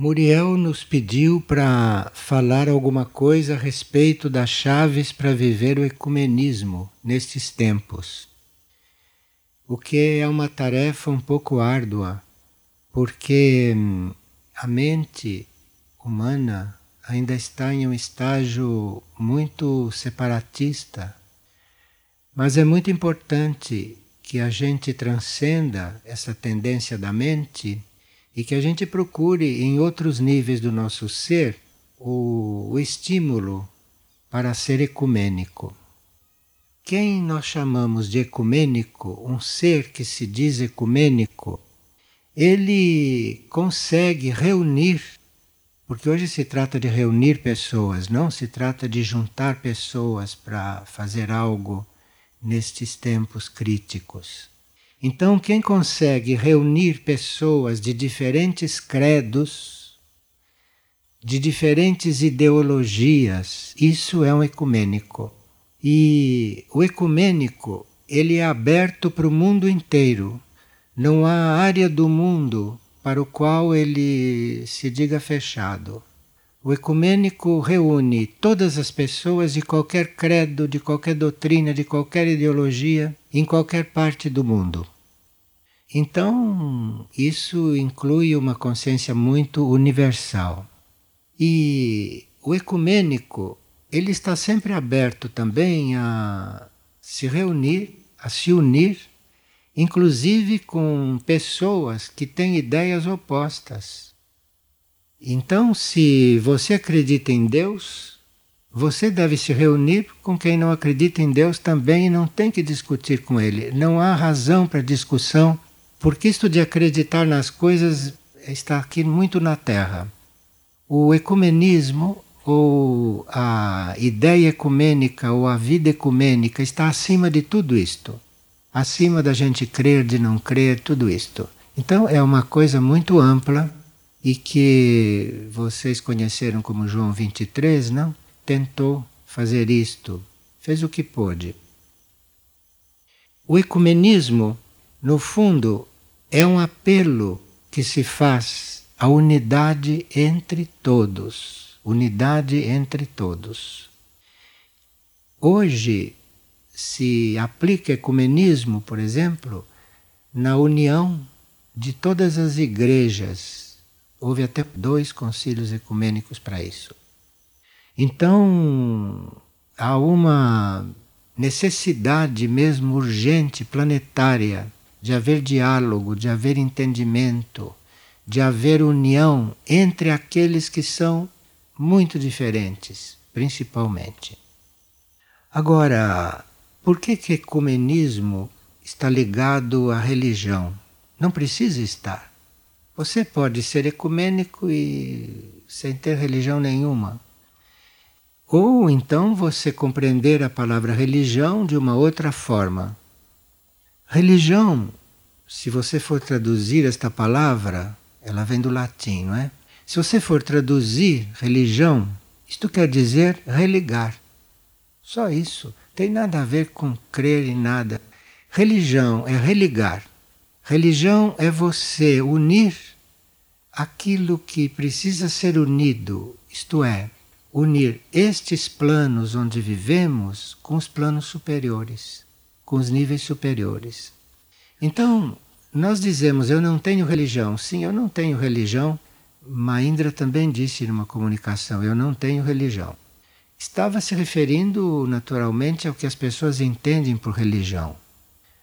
Muriel nos pediu para falar alguma coisa a respeito das chaves para viver o ecumenismo nestes tempos. O que é uma tarefa um pouco árdua, porque hum, a mente humana ainda está em um estágio muito separatista. Mas é muito importante que a gente transcenda essa tendência da mente e que a gente procure em outros níveis do nosso ser o, o estímulo para ser ecumênico. Quem nós chamamos de ecumênico, um ser que se diz ecumênico, ele consegue reunir, porque hoje se trata de reunir pessoas, não se trata de juntar pessoas para fazer algo nestes tempos críticos. Então, quem consegue reunir pessoas de diferentes credos, de diferentes ideologias, isso é um ecumênico. E o ecumênico, ele é aberto para o mundo inteiro. Não há área do mundo para o qual ele se diga fechado. O ecumênico reúne todas as pessoas de qualquer credo, de qualquer doutrina, de qualquer ideologia, em qualquer parte do mundo. Então, isso inclui uma consciência muito universal. E o ecumênico, ele está sempre aberto também a se reunir, a se unir, inclusive com pessoas que têm ideias opostas. Então, se você acredita em Deus, você deve se reunir com quem não acredita em Deus também e não tem que discutir com ele. Não há razão para discussão, porque isto de acreditar nas coisas está aqui muito na Terra. O ecumenismo ou a ideia ecumênica ou a vida ecumênica está acima de tudo isto. Acima da gente crer, de não crer, tudo isto. Então é uma coisa muito ampla e que vocês conheceram como João 23, não? Tentou fazer isto, fez o que pôde. O ecumenismo, no fundo, é um apelo que se faz à unidade entre todos. Unidade entre todos. Hoje se aplica ecumenismo, por exemplo, na união de todas as igrejas Houve até dois concílios ecumênicos para isso. Então, há uma necessidade mesmo urgente, planetária, de haver diálogo, de haver entendimento, de haver união entre aqueles que são muito diferentes, principalmente. Agora, por que que ecumenismo está ligado à religião? Não precisa estar. Você pode ser ecumênico e sem ter religião nenhuma. Ou então você compreender a palavra religião de uma outra forma. Religião, se você for traduzir esta palavra, ela vem do latim, não é? Se você for traduzir religião, isto quer dizer religar. Só isso. Tem nada a ver com crer em nada. Religião é religar. Religião é você unir aquilo que precisa ser unido, isto é, unir estes planos onde vivemos com os planos superiores, com os níveis superiores. Então, nós dizemos, eu não tenho religião. Sim, eu não tenho religião. Maindra também disse numa comunicação, eu não tenho religião. Estava se referindo naturalmente ao que as pessoas entendem por religião.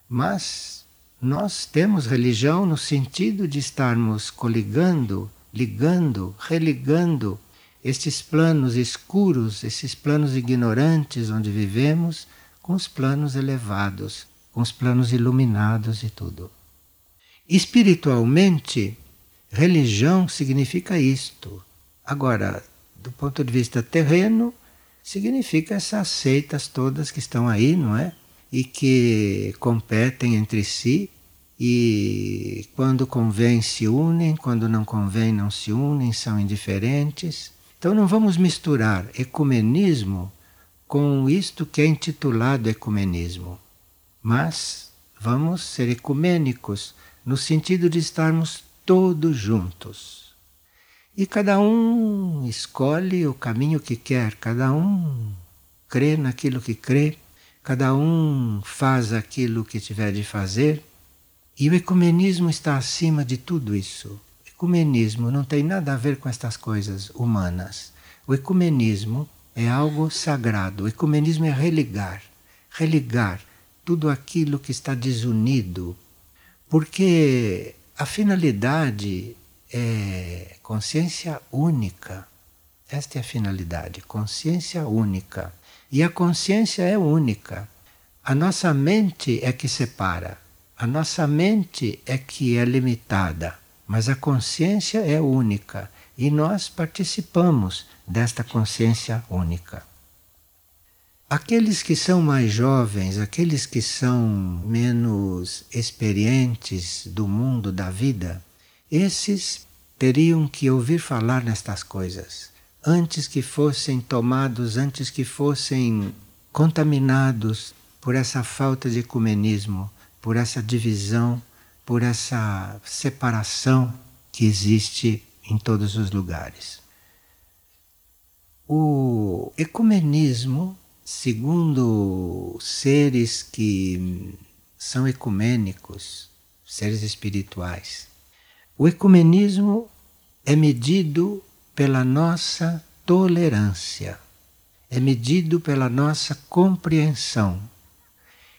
Mas nós temos religião no sentido de estarmos coligando, ligando, religando estes planos escuros, esses planos ignorantes onde vivemos, com os planos elevados, com os planos iluminados e tudo. Espiritualmente, religião significa isto. Agora, do ponto de vista terreno, significa essas seitas todas que estão aí, não é? e que competem entre si e quando convém se unem, quando não convém não se unem, são indiferentes. Então não vamos misturar ecumenismo com isto que é intitulado ecumenismo, mas vamos ser ecumênicos no sentido de estarmos todos juntos. E cada um escolhe o caminho que quer, cada um crê naquilo que crê, cada um faz aquilo que tiver de fazer. E o ecumenismo está acima de tudo isso. Ecumenismo não tem nada a ver com estas coisas humanas. O ecumenismo é algo sagrado. O ecumenismo é religar religar tudo aquilo que está desunido, porque a finalidade é consciência única. Esta é a finalidade, consciência única. E a consciência é única. A nossa mente é que separa. A nossa mente é que é limitada, mas a consciência é única e nós participamos desta consciência única. Aqueles que são mais jovens, aqueles que são menos experientes do mundo da vida, esses teriam que ouvir falar nestas coisas antes que fossem tomados, antes que fossem contaminados por essa falta de ecumenismo, por essa divisão, por essa separação que existe em todos os lugares. O ecumenismo, segundo seres que são ecumênicos, seres espirituais, o ecumenismo é medido pela nossa tolerância, é medido pela nossa compreensão.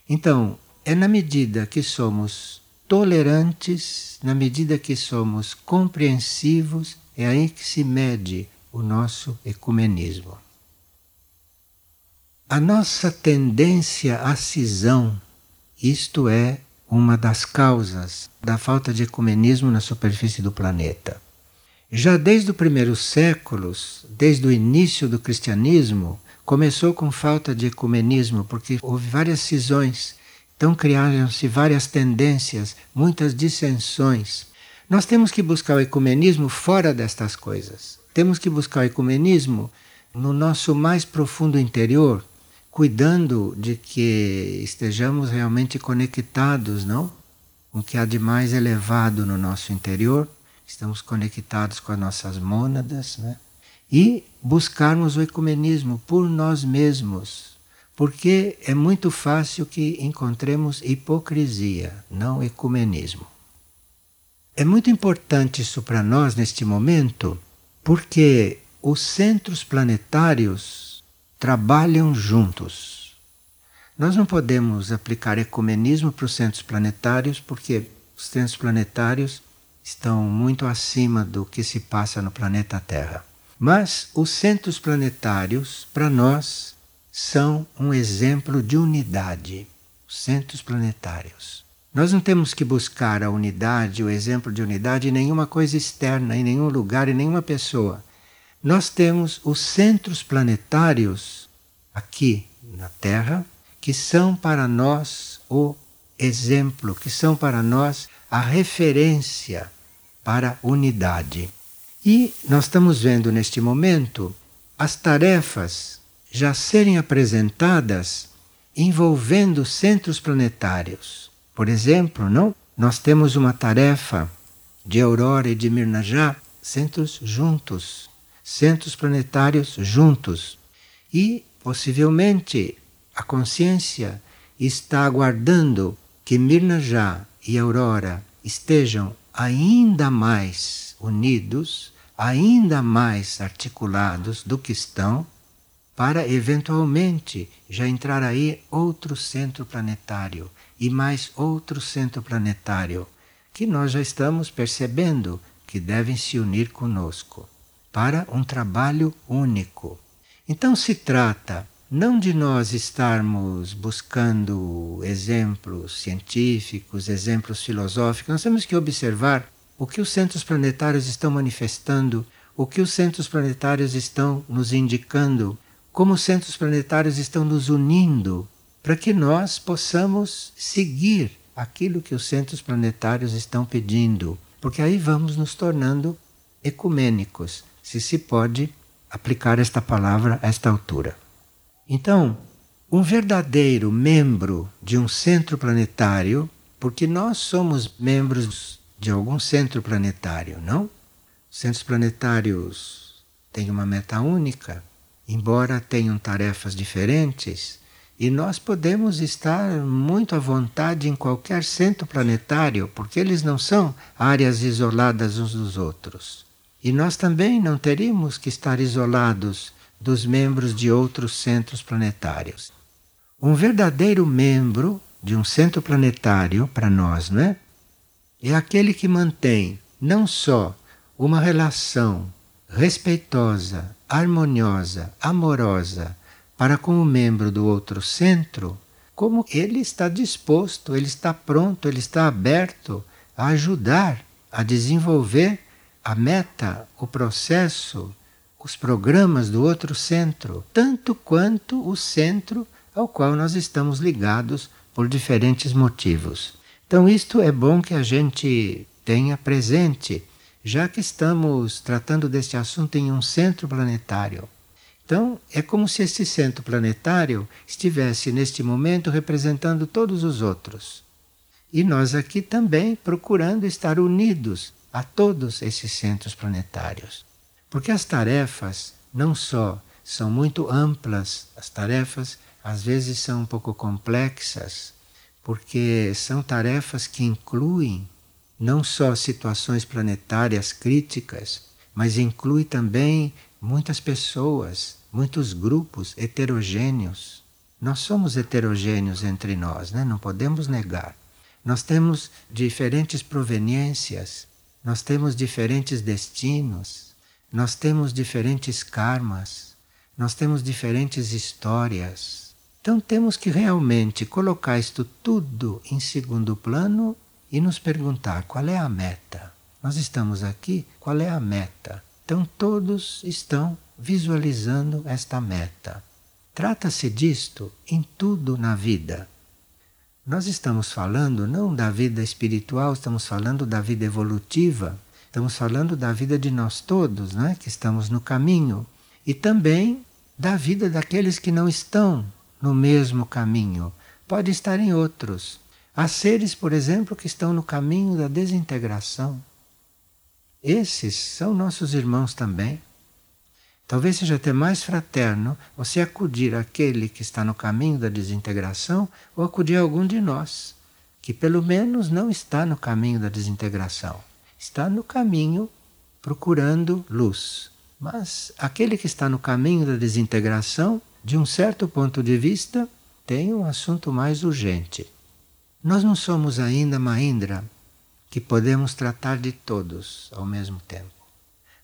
Então, é na medida que somos tolerantes, na medida que somos compreensivos, é aí que se mede o nosso ecumenismo. A nossa tendência à cisão, isto é uma das causas da falta de ecumenismo na superfície do planeta. Já desde os primeiros séculos, desde o início do cristianismo, começou com falta de ecumenismo, porque houve várias cisões então criaram-se várias tendências, muitas dissensões. Nós temos que buscar o ecumenismo fora destas coisas. Temos que buscar o ecumenismo no nosso mais profundo interior, cuidando de que estejamos realmente conectados, não? Com o que há de mais elevado no nosso interior, estamos conectados com as nossas mônadas, né? E buscarmos o ecumenismo por nós mesmos, porque é muito fácil que encontremos hipocrisia, não ecumenismo. É muito importante isso para nós neste momento, porque os centros planetários trabalham juntos. Nós não podemos aplicar ecumenismo para os centros planetários, porque os centros planetários estão muito acima do que se passa no planeta Terra. Mas os centros planetários, para nós, são um exemplo de unidade, os centros planetários. Nós não temos que buscar a unidade, o exemplo de unidade em nenhuma coisa externa, em nenhum lugar, em nenhuma pessoa. Nós temos os centros planetários aqui na Terra, que são para nós o exemplo, que são para nós a referência para unidade. E nós estamos vendo neste momento as tarefas já serem apresentadas envolvendo centros planetários. Por exemplo, não? Nós temos uma tarefa de Aurora e de Mirnajá, centros juntos, centros planetários juntos. E possivelmente a consciência está aguardando que Mirnajá e Aurora estejam ainda mais unidos, ainda mais articulados do que estão para eventualmente já entrar aí outro centro planetário e mais outro centro planetário, que nós já estamos percebendo que devem se unir conosco para um trabalho único. Então se trata não de nós estarmos buscando exemplos científicos, exemplos filosóficos, nós temos que observar o que os centros planetários estão manifestando, o que os centros planetários estão nos indicando como os centros planetários estão nos unindo para que nós possamos seguir aquilo que os centros planetários estão pedindo, porque aí vamos nos tornando ecumênicos, se se pode aplicar esta palavra a esta altura. Então, um verdadeiro membro de um centro planetário, porque nós somos membros de algum centro planetário, não? centros planetários têm uma meta única, embora tenham tarefas diferentes, e nós podemos estar muito à vontade em qualquer centro planetário, porque eles não são áreas isoladas uns dos outros. E nós também não teríamos que estar isolados dos membros de outros centros planetários. Um verdadeiro membro de um centro planetário, para nós, não é? É aquele que mantém não só uma relação respeitosa, harmoniosa, amorosa para com o membro do outro centro, como ele está disposto, ele está pronto, ele está aberto a ajudar a desenvolver a meta, o processo, os programas do outro centro, tanto quanto o centro ao qual nós estamos ligados por diferentes motivos. Então, isto é bom que a gente tenha presente, já que estamos tratando deste assunto em um centro planetário. Então, é como se esse centro planetário estivesse, neste momento, representando todos os outros. E nós aqui também procurando estar unidos a todos esses centros planetários. Porque as tarefas não só são muito amplas, as tarefas às vezes são um pouco complexas, porque são tarefas que incluem não só situações planetárias críticas, mas inclui também muitas pessoas, muitos grupos heterogêneos. Nós somos heterogêneos entre nós, né? não podemos negar. Nós temos diferentes proveniências, nós temos diferentes destinos, nós temos diferentes karmas, nós temos diferentes histórias. Então temos que realmente colocar isto tudo em segundo plano e nos perguntar qual é a meta. Nós estamos aqui, qual é a meta? Então todos estão visualizando esta meta. Trata-se disto em tudo na vida. Nós estamos falando não da vida espiritual, estamos falando da vida evolutiva, estamos falando da vida de nós todos, né, que estamos no caminho, e também da vida daqueles que não estão no mesmo caminho, pode estar em outros. Há seres, por exemplo, que estão no caminho da desintegração. Esses são nossos irmãos também. Talvez seja até mais fraterno você acudir àquele que está no caminho da desintegração ou acudir algum de nós, que pelo menos não está no caminho da desintegração. Está no caminho procurando luz. Mas aquele que está no caminho da desintegração de um certo ponto de vista, tem um assunto mais urgente. Nós não somos ainda Mahindra, que podemos tratar de todos ao mesmo tempo.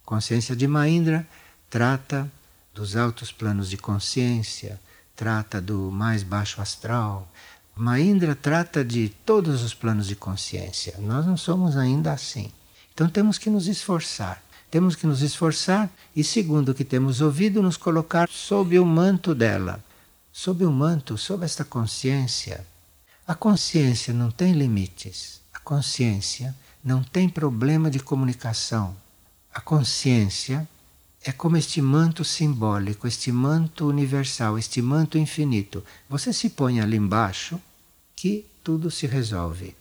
Consciência de Mahindra trata dos altos planos de consciência, trata do mais baixo astral. Mahindra trata de todos os planos de consciência. Nós não somos ainda assim. Então temos que nos esforçar temos que nos esforçar e, segundo o que temos ouvido, nos colocar sob o manto dela, sob o manto, sob esta consciência. A consciência não tem limites. A consciência não tem problema de comunicação. A consciência é como este manto simbólico, este manto universal, este manto infinito. Você se põe ali embaixo que tudo se resolve.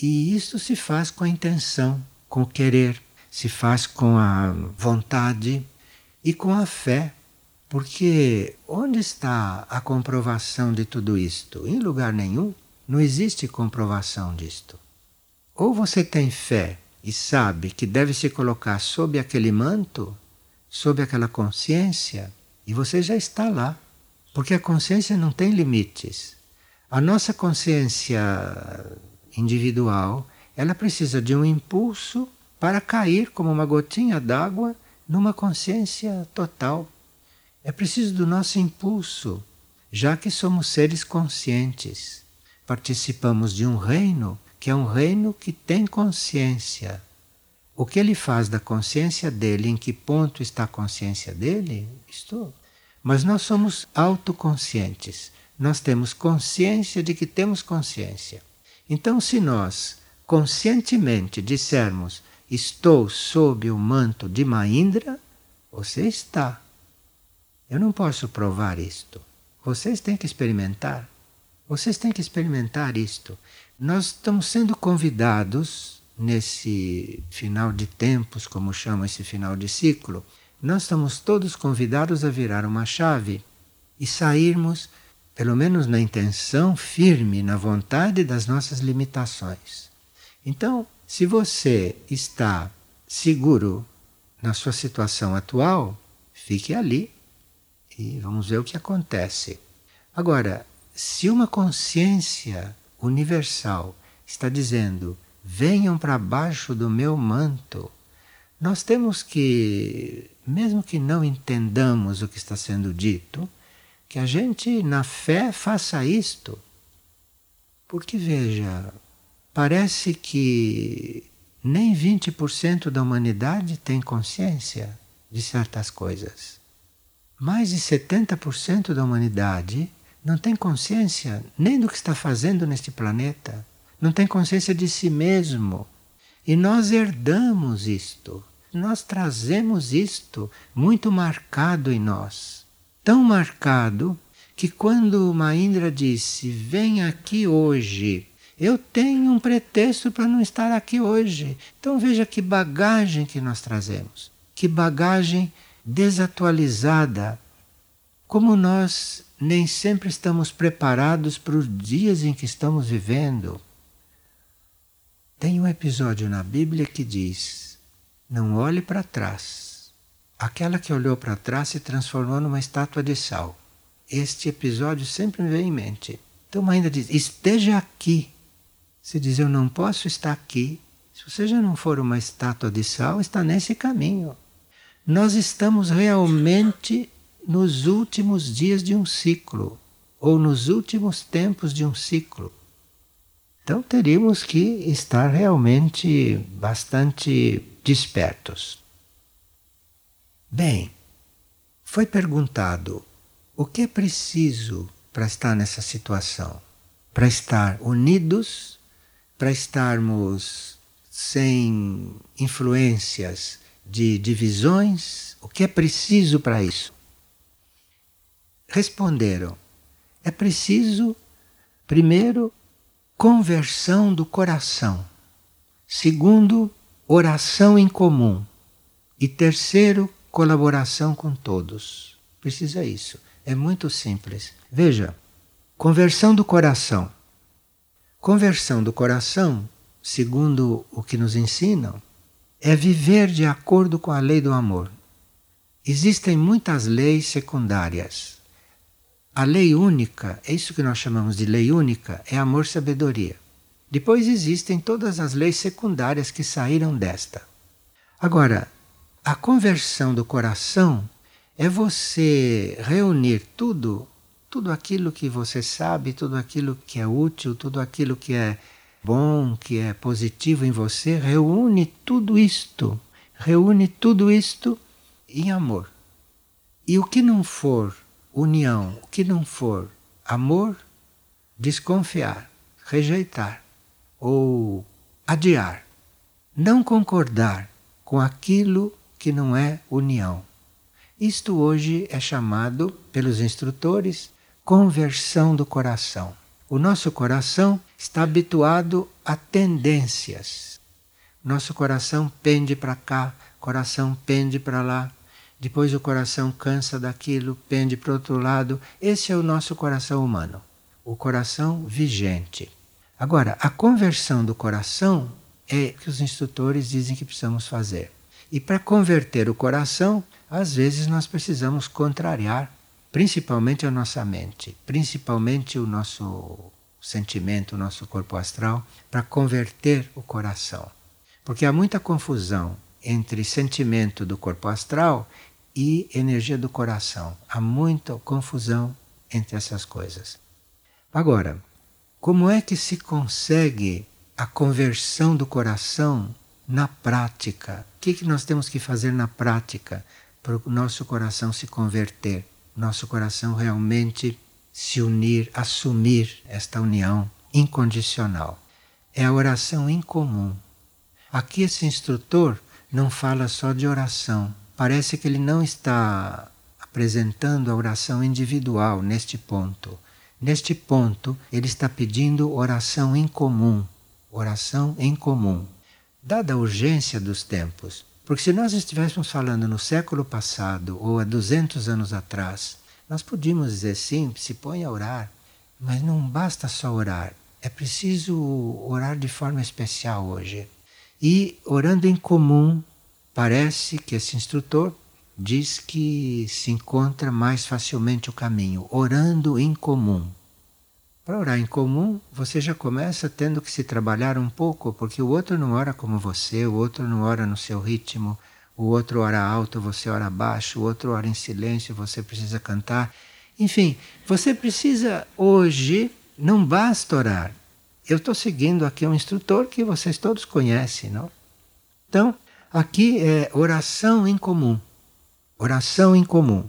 E isso se faz com a intenção, com o querer se faz com a vontade e com a fé. Porque onde está a comprovação de tudo isto? Em lugar nenhum. Não existe comprovação disto. Ou você tem fé e sabe que deve se colocar sob aquele manto, sob aquela consciência, e você já está lá. Porque a consciência não tem limites. A nossa consciência individual, ela precisa de um impulso para cair como uma gotinha d'água numa consciência total. É preciso do nosso impulso, já que somos seres conscientes. Participamos de um reino que é um reino que tem consciência. O que ele faz da consciência dele, em que ponto está a consciência dele, estou. Mas nós somos autoconscientes. Nós temos consciência de que temos consciência. Então, se nós conscientemente dissermos estou sob o manto de Maindra, você está. Eu não posso provar isto. Vocês têm que experimentar. Vocês têm que experimentar isto. Nós estamos sendo convidados nesse final de tempos, como chama esse final de ciclo, nós estamos todos convidados a virar uma chave e sairmos, pelo menos na intenção firme, na vontade das nossas limitações. Então, se você está seguro na sua situação atual, fique ali e vamos ver o que acontece. Agora, se uma consciência universal está dizendo: venham para baixo do meu manto, nós temos que, mesmo que não entendamos o que está sendo dito, que a gente, na fé, faça isto. Porque, veja, parece que nem 20% da humanidade tem consciência de certas coisas. Mais de 70% da humanidade não tem consciência nem do que está fazendo neste planeta, não tem consciência de si mesmo. E nós herdamos isto, nós trazemos isto muito marcado em nós. Tão marcado que quando Maindra disse: Vem aqui hoje, eu tenho um pretexto para não estar aqui hoje. Então veja que bagagem que nós trazemos, que bagagem desatualizada. Como nós nem sempre estamos preparados para os dias em que estamos vivendo. Tem um episódio na Bíblia que diz: Não olhe para trás. Aquela que olhou para trás se transformou numa estátua de sal. Este episódio sempre me vem em mente. Então ainda diz: Esteja aqui. Se diz: Eu não posso estar aqui. Se você já não for uma estátua de sal, está nesse caminho. Nós estamos realmente nos últimos dias de um ciclo, ou nos últimos tempos de um ciclo. Então teríamos que estar realmente bastante despertos. Bem, foi perguntado o que é preciso para estar nessa situação? Para estar unidos, para estarmos sem influências de divisões? O que é preciso para isso? Responderam: é preciso, primeiro, conversão do coração, segundo, oração em comum e terceiro, colaboração com todos. Precisa isso. É muito simples. Veja, conversão do coração. Conversão do coração, segundo o que nos ensinam, é viver de acordo com a lei do amor. Existem muitas leis secundárias a lei única, é isso que nós chamamos de lei única, é amor-sabedoria. Depois existem todas as leis secundárias que saíram desta. Agora, a conversão do coração é você reunir tudo, tudo aquilo que você sabe, tudo aquilo que é útil, tudo aquilo que é bom, que é positivo em você, reúne tudo isto, reúne tudo isto em amor. E o que não for união, o que não for amor, desconfiar, rejeitar ou adiar, não concordar com aquilo que não é união. Isto hoje é chamado pelos instrutores conversão do coração. O nosso coração está habituado a tendências. Nosso coração pende para cá, coração pende para lá, depois o coração cansa daquilo, pende para outro lado. Esse é o nosso coração humano, o coração vigente. Agora, a conversão do coração é que os instrutores dizem que precisamos fazer. E para converter o coração, às vezes nós precisamos contrariar, principalmente a nossa mente, principalmente o nosso sentimento, o nosso corpo astral, para converter o coração. Porque há muita confusão entre sentimento do corpo astral e energia do coração. Há muita confusão entre essas coisas. Agora, como é que se consegue a conversão do coração na prática? O que, que nós temos que fazer na prática para o nosso coração se converter? Nosso coração realmente se unir, assumir esta união incondicional. É a oração em comum. Aqui esse instrutor não fala só de oração, parece que ele não está apresentando a oração individual neste ponto. Neste ponto, ele está pedindo oração em comum. Oração em comum. dada a urgência dos tempos. Porque se nós estivéssemos falando no século passado ou há 200 anos atrás, nós podíamos dizer sim, se põe a orar, mas não basta só orar, é preciso orar de forma especial hoje. E orando em comum, parece que esse instrutor diz que se encontra mais facilmente o caminho, orando em comum. Para orar em comum, você já começa tendo que se trabalhar um pouco, porque o outro não ora como você, o outro não ora no seu ritmo, o outro ora alto, você ora baixo, o outro ora em silêncio, você precisa cantar. Enfim, você precisa hoje, não basta orar. Eu estou seguindo aqui um instrutor que vocês todos conhecem, não? Então, aqui é oração em comum. Oração em comum.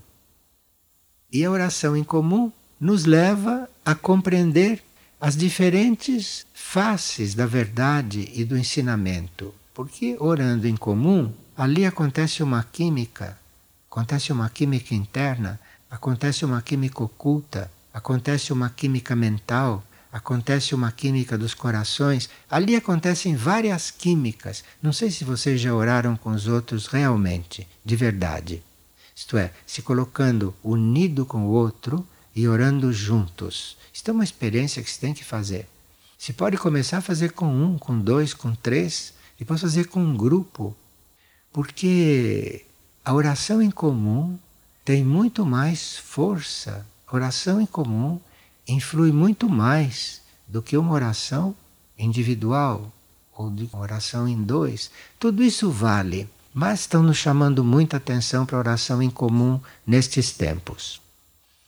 E a oração em comum nos leva a compreender as diferentes faces da verdade e do ensinamento. Porque orando em comum, ali acontece uma química, acontece uma química interna, acontece uma química oculta, acontece uma química mental, acontece uma química dos corações. Ali acontecem várias químicas. Não sei se vocês já oraram com os outros realmente, de verdade. Isto é, se colocando unido com o outro e orando juntos. Isto é uma experiência que se tem que fazer. Se pode começar a fazer com um, com dois, com três, depois fazer com um grupo. Porque a oração em comum tem muito mais força. A oração em comum influi muito mais do que uma oração individual ou de uma oração em dois. Tudo isso vale, mas estão nos chamando muita atenção para a oração em comum nestes tempos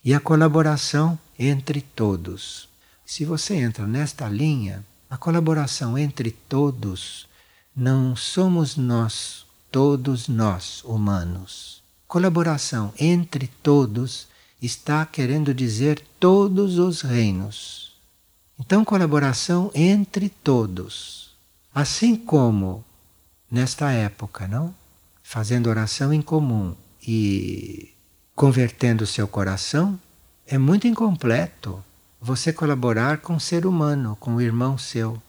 e a colaboração entre todos. Se você entra nesta linha, a colaboração entre todos não somos nós, todos nós humanos. Colaboração entre todos está querendo dizer todos os reinos. Então, colaboração entre todos. Assim como nesta época, não? Fazendo oração em comum e convertendo seu coração, é muito incompleto você colaborar com um ser humano, com um irmão seu.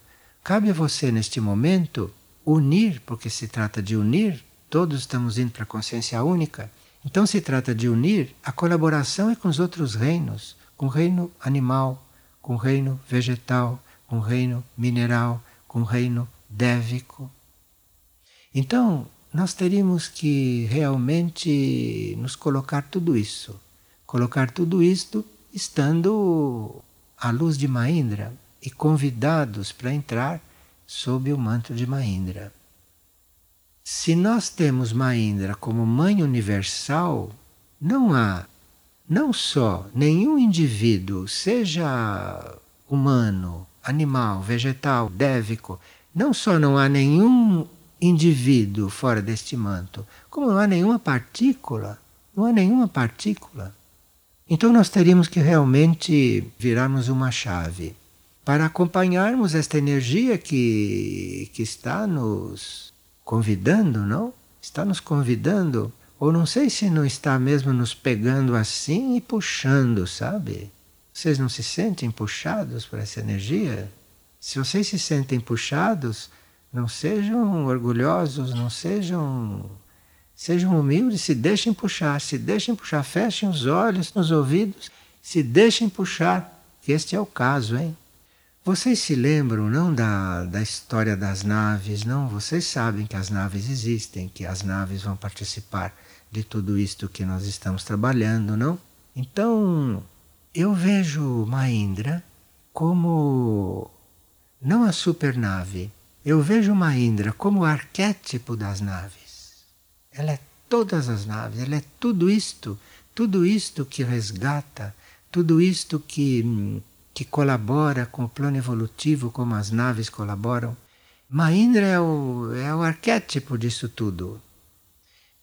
Cabe a você, neste momento, unir, porque se trata de unir, todos estamos indo para a consciência única. Então se trata de unir a colaboração com os outros reinos, com o reino animal, com o reino vegetal, com o reino mineral, com o reino dévico. Então, nós teríamos que realmente nos colocar tudo isso. Colocar tudo isto estando à luz de Mahindra e convidados para entrar sob o manto de Mahindra. Se nós temos Mahindra como mãe universal, não há não só nenhum indivíduo, seja humano, animal, vegetal, dévico, não só não há nenhum indivíduo fora deste manto, como não há nenhuma partícula, não há nenhuma partícula. Então nós teríamos que realmente virarmos uma chave para acompanharmos esta energia que, que está nos convidando, não? Está nos convidando, ou não sei se não está mesmo nos pegando assim e puxando, sabe? Vocês não se sentem puxados por essa energia? Se vocês se sentem puxados, não sejam orgulhosos, não sejam. Sejam humildes, se deixem puxar, se deixem puxar, fechem os olhos, os ouvidos, se deixem puxar, que este é o caso, hein? Vocês se lembram, não, da, da história das naves, não? Vocês sabem que as naves existem, que as naves vão participar de tudo isto que nós estamos trabalhando, não? Então, eu vejo Mahindra como não a supernave, eu vejo Mahindra como o arquétipo das naves. Ela é todas as naves, ela é tudo isto, tudo isto que resgata, tudo isto que, que colabora com o plano evolutivo, como as naves colaboram. Mahindra é o, é o arquétipo disso tudo.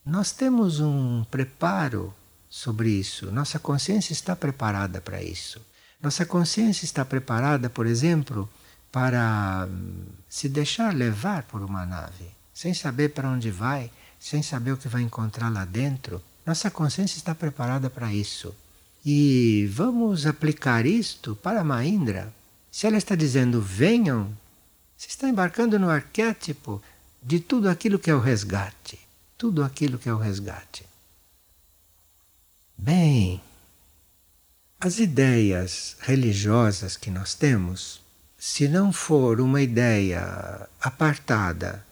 Nós temos um preparo sobre isso. Nossa consciência está preparada para isso. Nossa consciência está preparada, por exemplo, para hum, se deixar levar por uma nave, sem saber para onde vai, sem saber o que vai encontrar lá dentro. Nossa consciência está preparada para isso. E vamos aplicar isto para Mahindra. Se ela está dizendo venham, você está embarcando no arquétipo de tudo aquilo que é o resgate. Tudo aquilo que é o resgate. Bem, as ideias religiosas que nós temos, se não for uma ideia apartada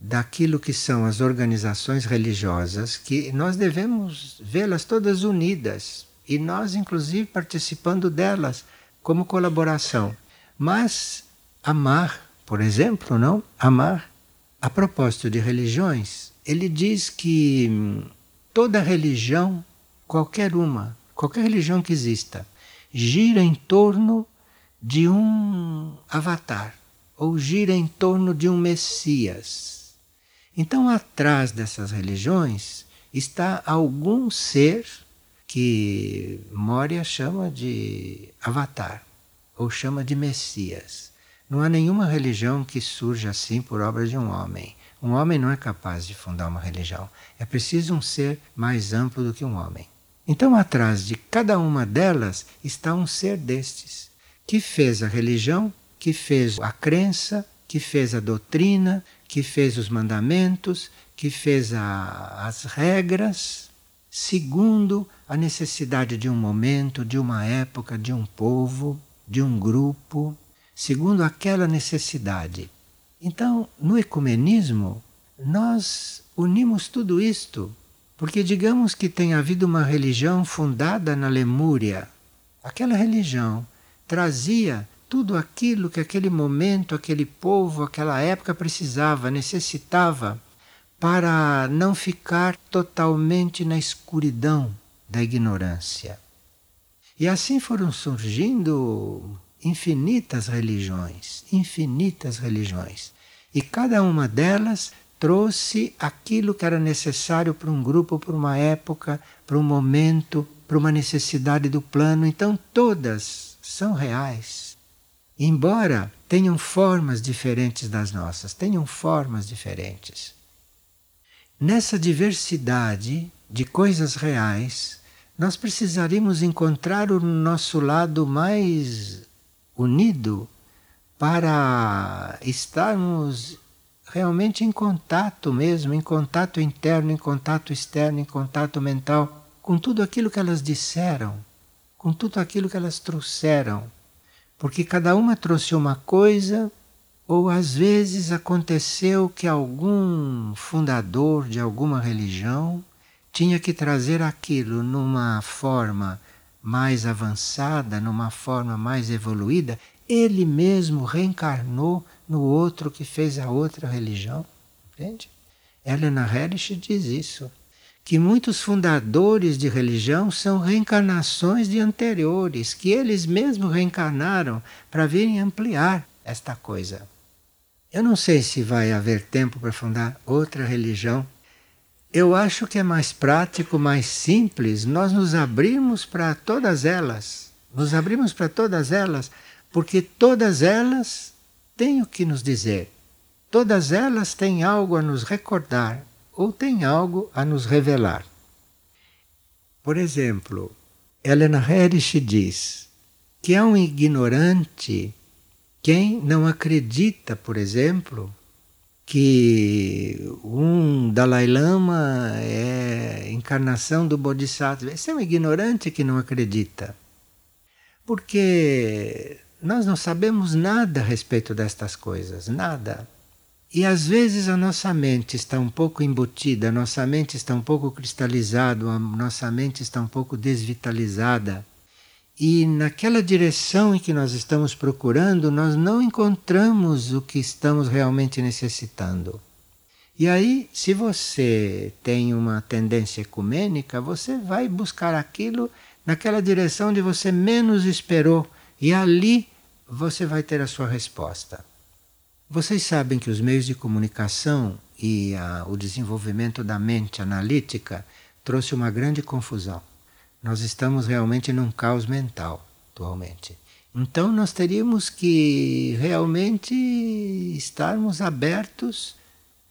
daquilo que são as organizações religiosas, que nós devemos vê-las todas unidas e nós, inclusive, participando delas como colaboração. Mas amar, por exemplo, não? Amar. A propósito de religiões, ele diz que hum, toda religião, qualquer uma, qualquer religião que exista, gira em torno de um avatar ou gira em torno de um Messias. Então, atrás dessas religiões está algum ser que Moria chama de avatar ou chama de Messias. Não há nenhuma religião que surja assim por obra de um homem. Um homem não é capaz de fundar uma religião. É preciso um ser mais amplo do que um homem. Então, atrás de cada uma delas está um ser destes, que fez a religião, que fez a crença, que fez a doutrina, que fez os mandamentos, que fez a, as regras, segundo a necessidade de um momento, de uma época, de um povo, de um grupo, segundo aquela necessidade. Então, no ecumenismo, nós unimos tudo isto porque digamos que tenha havido uma religião fundada na Lemúria. Aquela religião trazia tudo aquilo que aquele momento, aquele povo, aquela época precisava, necessitava, para não ficar totalmente na escuridão da ignorância. E assim foram surgindo infinitas religiões, infinitas religiões. E cada uma delas trouxe aquilo que era necessário para um grupo, para uma época, para um momento, para uma necessidade do plano. Então, todas são reais. Embora tenham formas diferentes das nossas, tenham formas diferentes. Nessa diversidade de coisas reais, nós precisaríamos encontrar o nosso lado mais unido para estarmos realmente em contato mesmo, em contato interno, em contato externo, em contato mental, com tudo aquilo que elas disseram, com tudo aquilo que elas trouxeram. Porque cada uma trouxe uma coisa, ou às vezes aconteceu que algum fundador de alguma religião tinha que trazer aquilo numa forma mais avançada, numa forma mais evoluída, ele mesmo reencarnou no outro que fez a outra religião. Entende? Helena Herrich diz isso. Que muitos fundadores de religião são reencarnações de anteriores, que eles mesmos reencarnaram para virem ampliar esta coisa. Eu não sei se vai haver tempo para fundar outra religião. Eu acho que é mais prático, mais simples nós nos abrirmos para todas elas. Nos abrimos para todas elas, porque todas elas têm o que nos dizer. Todas elas têm algo a nos recordar ou têm algo a nos revelar. Por exemplo, Helena Herrich diz que é um ignorante quem não acredita, por exemplo, que um Dalai Lama é encarnação do Bodhisattva. Esse é um ignorante que não acredita. Porque nós não sabemos nada a respeito destas coisas, nada. E às vezes a nossa mente está um pouco embutida, a nossa mente está um pouco cristalizada, a nossa mente está um pouco desvitalizada. E naquela direção em que nós estamos procurando, nós não encontramos o que estamos realmente necessitando. E aí, se você tem uma tendência ecumênica, você vai buscar aquilo naquela direção onde você menos esperou e ali você vai ter a sua resposta. Vocês sabem que os meios de comunicação e a, o desenvolvimento da mente analítica trouxe uma grande confusão. Nós estamos realmente num caos mental atualmente. Então nós teríamos que realmente estarmos abertos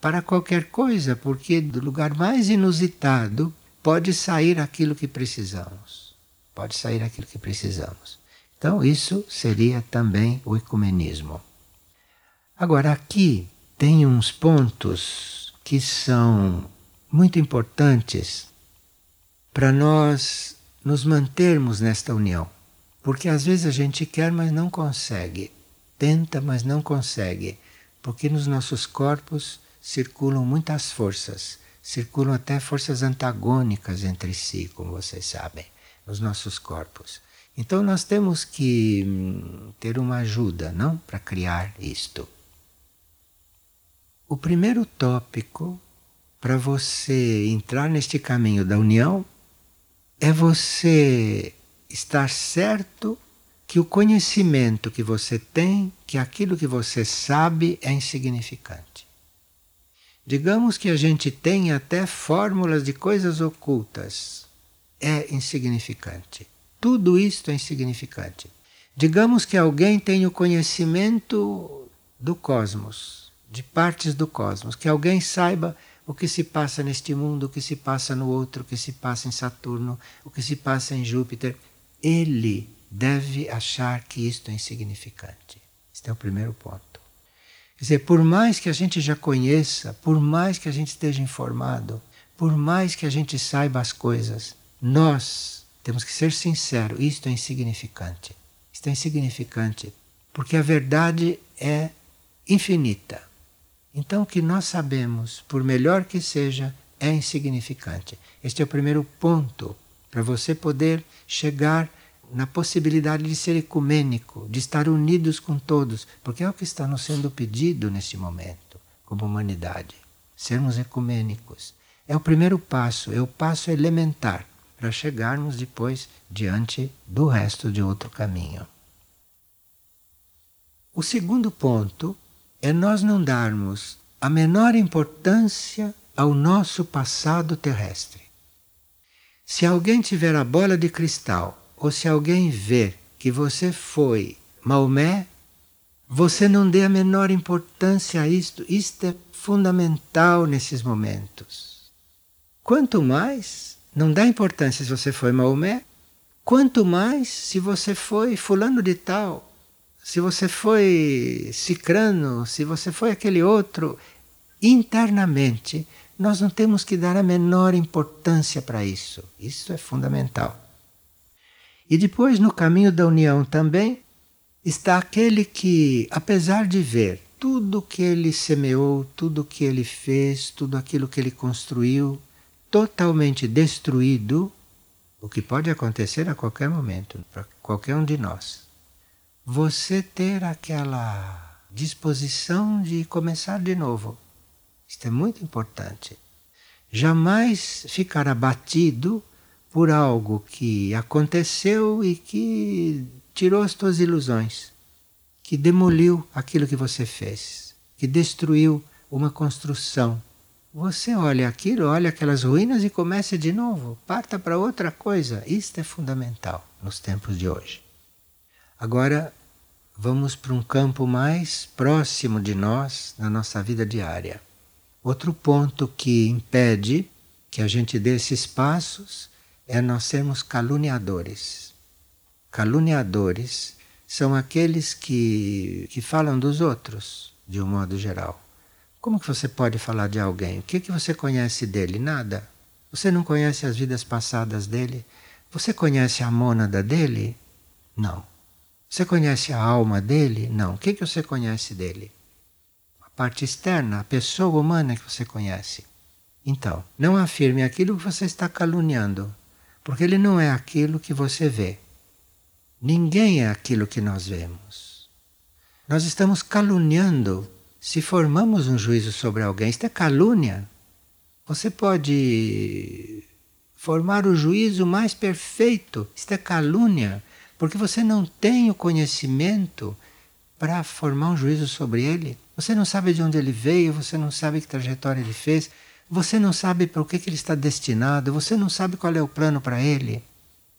para qualquer coisa, porque do lugar mais inusitado pode sair aquilo que precisamos. Pode sair aquilo que precisamos. Então, isso seria também o ecumenismo. Agora, aqui tem uns pontos que são muito importantes para nós nos mantermos nesta união. Porque às vezes a gente quer, mas não consegue. Tenta, mas não consegue. Porque nos nossos corpos circulam muitas forças, circulam até forças antagônicas entre si, como vocês sabem, nos nossos corpos. Então nós temos que hum, ter uma ajuda, não, para criar isto. O primeiro tópico para você entrar neste caminho da união é você estar certo que o conhecimento que você tem, que aquilo que você sabe é insignificante. Digamos que a gente tem até fórmulas de coisas ocultas. É insignificante. Tudo isto é insignificante. Digamos que alguém tem o conhecimento do cosmos de partes do cosmos, que alguém saiba o que se passa neste mundo, o que se passa no outro, o que se passa em Saturno, o que se passa em Júpiter. Ele deve achar que isto é insignificante. Este é o primeiro ponto. Quer dizer, por mais que a gente já conheça, por mais que a gente esteja informado, por mais que a gente saiba as coisas, nós temos que ser sinceros, isto é insignificante. Isto é insignificante, porque a verdade é infinita. Então, o que nós sabemos, por melhor que seja, é insignificante. Este é o primeiro ponto para você poder chegar na possibilidade de ser ecumênico, de estar unidos com todos, porque é o que está nos sendo pedido neste momento, como humanidade. Sermos ecumênicos. É o primeiro passo, é o passo elementar para chegarmos depois diante do resto de outro caminho. O segundo ponto é nós não darmos a menor importância ao nosso passado terrestre. Se alguém tiver a bola de cristal, ou se alguém ver que você foi Maomé, você não dê a menor importância a isto. Isto é fundamental nesses momentos. Quanto mais, não dá importância se você foi Maomé, quanto mais se você foi fulano de tal, se você foi cicrano, se você foi aquele outro, internamente nós não temos que dar a menor importância para isso. Isso é fundamental. E depois, no caminho da união também, está aquele que, apesar de ver tudo que ele semeou, tudo que ele fez, tudo aquilo que ele construiu, totalmente destruído, o que pode acontecer a qualquer momento, para qualquer um de nós você ter aquela disposição de começar de novo. Isto é muito importante. Jamais ficar abatido por algo que aconteceu e que tirou as tuas ilusões, que demoliu aquilo que você fez, que destruiu uma construção. Você olha aquilo, olha aquelas ruínas e comece de novo. Parta para outra coisa. Isto é fundamental nos tempos de hoje. Agora, vamos para um campo mais próximo de nós, na nossa vida diária. Outro ponto que impede que a gente dê esses passos é nós sermos caluniadores. Caluniadores são aqueles que, que falam dos outros, de um modo geral. Como que você pode falar de alguém? O que, que você conhece dele? Nada. Você não conhece as vidas passadas dele? Você conhece a mônada dele? Não. Você conhece a alma dele? Não. O que, que você conhece dele? A parte externa, a pessoa humana que você conhece. Então, não afirme aquilo que você está caluniando, porque ele não é aquilo que você vê. Ninguém é aquilo que nós vemos. Nós estamos caluniando se formamos um juízo sobre alguém. Isto é calúnia. Você pode formar o juízo mais perfeito. Isto é calúnia porque você não tem o conhecimento para formar um juízo sobre ele. Você não sabe de onde ele veio, você não sabe que trajetória ele fez, você não sabe para o que, que ele está destinado, você não sabe qual é o plano para ele.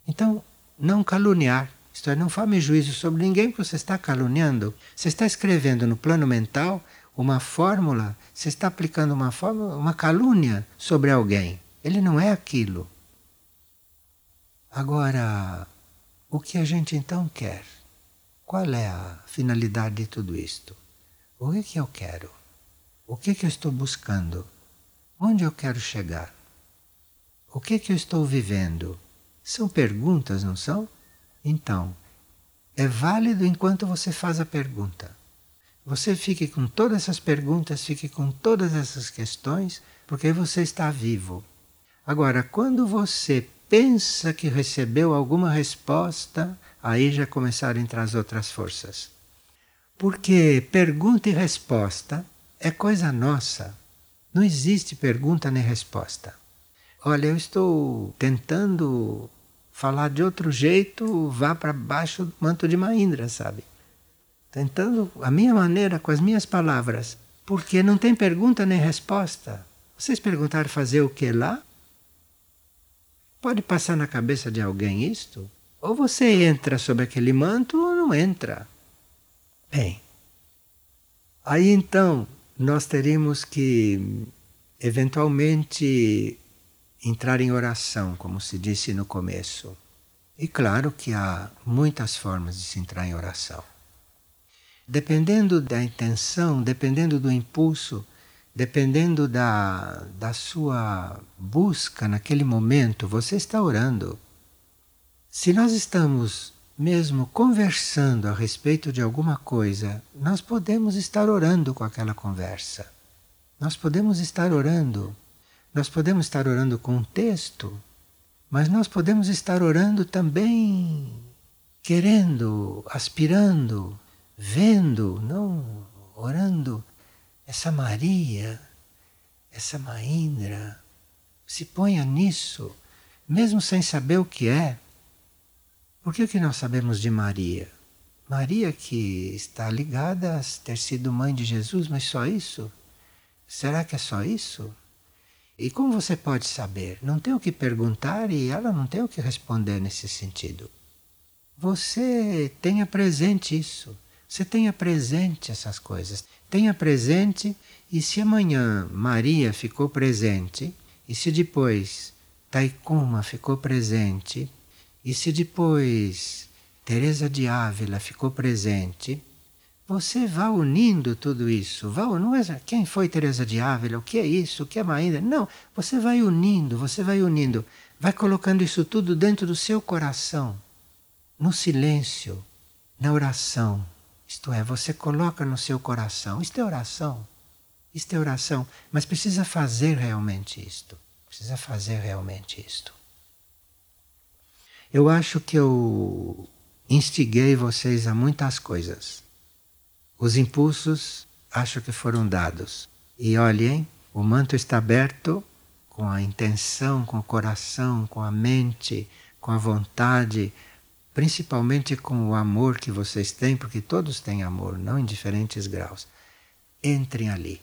Então, não caluniar, isto é, não forme juízo sobre ninguém porque você está caluniando. Você está escrevendo no plano mental uma fórmula, você está aplicando uma fórmula, uma calúnia sobre alguém. Ele não é aquilo. Agora, o que a gente então quer? Qual é a finalidade de tudo isto? O que, que eu quero? O que, que eu estou buscando? Onde eu quero chegar? O que, que eu estou vivendo? São perguntas, não são? Então, é válido enquanto você faz a pergunta. Você fique com todas essas perguntas, fique com todas essas questões, porque você está vivo. Agora, quando você pensa que recebeu alguma resposta, aí já começaram a entrar as outras forças. Porque pergunta e resposta é coisa nossa. Não existe pergunta nem resposta. Olha, eu estou tentando falar de outro jeito, vá para baixo do manto de Mahindra, sabe? Tentando a minha maneira, com as minhas palavras. Porque não tem pergunta nem resposta. Vocês perguntaram fazer o que lá? Pode passar na cabeça de alguém isto? Ou você entra sob aquele manto ou não entra. Bem, aí então nós teríamos que eventualmente entrar em oração, como se disse no começo. E claro que há muitas formas de se entrar em oração. Dependendo da intenção, dependendo do impulso, dependendo da, da sua busca naquele momento, você está orando. Se nós estamos mesmo conversando a respeito de alguma coisa, nós podemos estar orando com aquela conversa. Nós podemos estar orando. Nós podemos estar orando com um texto, mas nós podemos estar orando também querendo, aspirando, vendo, não orando essa Maria, essa Maindra, se ponha nisso, mesmo sem saber o que é. Porque o que nós sabemos de Maria? Maria que está ligada a ter sido mãe de Jesus, mas só isso? Será que é só isso? E como você pode saber? Não tem o que perguntar e ela não tem o que responder nesse sentido. Você tenha presente isso. Você tenha presente essas coisas. Tenha presente, e se amanhã Maria ficou presente, e se depois Taikuma ficou presente, e se depois Teresa de Ávila ficou presente, você vá unindo tudo isso. Vá, não é quem foi Teresa de Ávila, o que é isso, o que é Maíra. Não, você vai unindo, você vai unindo. Vai colocando isso tudo dentro do seu coração, no silêncio, na oração. Isto é, você coloca no seu coração. Isto é oração. Isto é oração. Mas precisa fazer realmente isto. Precisa fazer realmente isto. Eu acho que eu instiguei vocês a muitas coisas. Os impulsos acho que foram dados. E olhem, o manto está aberto com a intenção, com o coração, com a mente, com a vontade, principalmente com o amor que vocês têm, porque todos têm amor, não em diferentes graus. Entrem ali.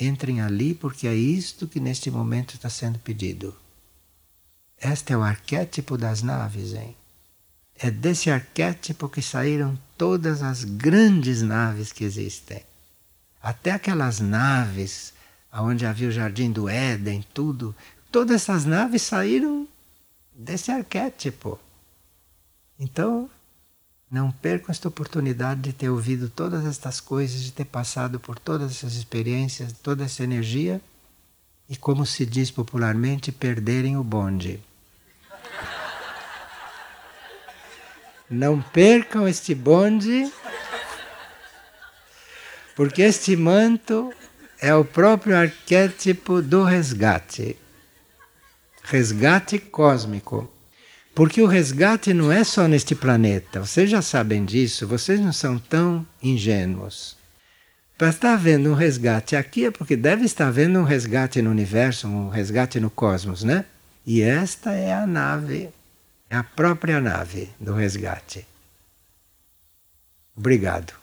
Entrem ali porque é isto que neste momento está sendo pedido. Este é o arquétipo das naves, hein? É desse arquétipo que saíram todas as grandes naves que existem. Até aquelas naves onde havia o jardim do Éden, tudo, todas essas naves saíram desse arquétipo. Então, não percam esta oportunidade de ter ouvido todas estas coisas, de ter passado por todas essas experiências, toda essa energia e, como se diz popularmente, perderem o bonde. Não percam este bonde, porque este manto é o próprio arquétipo do resgate resgate cósmico. Porque o resgate não é só neste planeta, vocês já sabem disso, vocês não são tão ingênuos. Para estar havendo um resgate aqui é porque deve estar havendo um resgate no universo, um resgate no cosmos, né? E esta é a nave, é a própria nave do resgate. Obrigado.